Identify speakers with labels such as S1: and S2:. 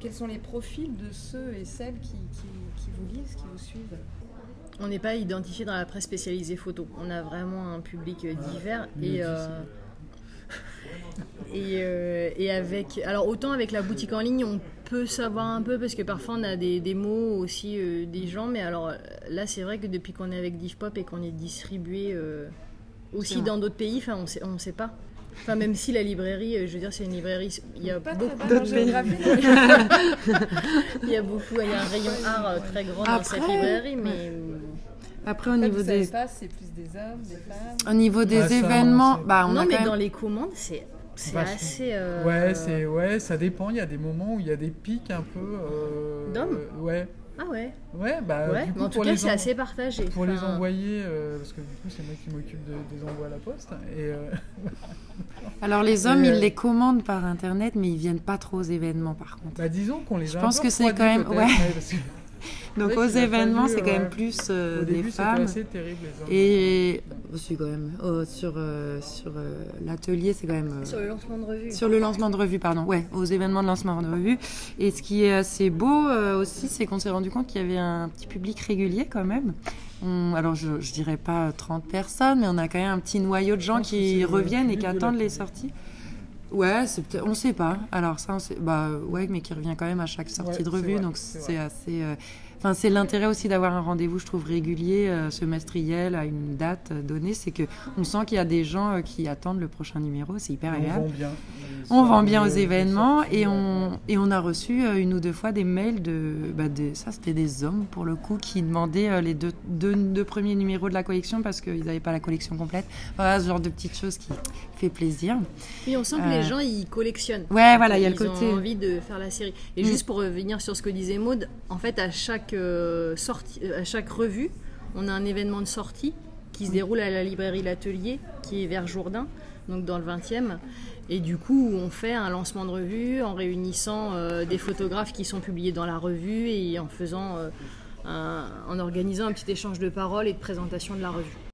S1: quels sont les profils de ceux et celles qui, qui vous lisent, qui vous suivent?
S2: On n'est pas identifié dans la presse spécialisée photo. On a vraiment un public euh, divers et, euh, euh, et, avec alors autant avec la boutique en ligne on peut savoir un peu parce que parfois on a des, des mots aussi des gens mais alors là c'est vrai que depuis qu'on est avec Divpop et qu'on est distribué aussi dans d'autres pays enfin on sait on sait pas Enfin, même si la librairie, je veux dire, c'est une librairie, il y a beaucoup
S1: d'autres pays.
S2: il y a beaucoup, il y a un rayon art très grand dans cette librairie, mais
S3: après, au niveau des.
S1: c'est plus des hommes, des femmes.
S3: Au niveau des événements, bah, on
S2: non,
S3: a
S2: mais
S3: quand
S2: dans les commandes, c'est. C'est assez. Euh...
S4: Ouais, c'est ouais, ça dépend. Il y a des moments où il y a des pics un peu. Euh...
S2: D'hommes.
S4: ouais.
S2: Ah ouais.
S4: Ouais, bah.
S2: Ouais,
S4: du coup,
S2: en tout cas, c'est assez partagé.
S4: Pour les envoyer, euh, parce que du coup, c'est moi qui m'occupe de, des envois à la poste. Et euh,
S3: Alors les hommes, ils les commandent par internet, mais ils viennent pas trop aux événements, par contre.
S4: Bah disons qu'on les.
S3: Je pense que c'est quand même. Ouais. Donc aux événements, c'est quand même plus euh, des femmes.
S4: Assez terrible, les hommes.
S3: Et aussi quand même oh, sur euh, sur euh, l'atelier, c'est quand même
S2: sur le lancement de revue.
S3: Sur le lancement de revue, pardon. Ouais, aux événements de lancement de revue. Et ce qui est assez beau aussi, c'est qu'on s'est rendu compte qu'il y avait un petit public régulier quand même. alors je, je dirais pas 30 personnes, mais on a quand même un petit noyau de gens qui reviennent et qui attendent les sorties. Ouais, c'est on sait pas. Alors ça, on sait, bah ouais, mais qui revient quand même à chaque sortie de revue, donc c'est assez. Enfin, c'est l'intérêt aussi d'avoir un rendez-vous, je trouve, régulier, euh, semestriel, à une date donnée. C'est que on sent qu'il y a des gens euh, qui attendent le prochain numéro. C'est hyper agréable.
S4: On vend bien.
S3: On vend bien aux événements et on, et on a reçu euh, une ou deux fois des mails de. Bah, ça, c'était des hommes, pour le coup, qui demandaient les deux, deux, premiers numéros de la collection parce qu'ils n'avaient pas la collection complète. Voilà, ce genre de petites choses qui fait plaisir.
S2: Oui, on sent que les gens, ils collectionnent.
S3: Ouais, voilà, il y a le côté.
S2: Ils ont envie de faire la série. Et mm. juste pour revenir sur ce que disait Maud, en fait, à chaque euh, sortie, euh, à chaque revue, on a un événement de sortie qui se déroule à la librairie L'Atelier, qui est vers Jourdain, donc dans le 20e. Et du coup, on fait un lancement de revue en réunissant euh, des photographes qui sont publiés dans la revue et en faisant, en organisant un petit échange de paroles et de présentation de la revue.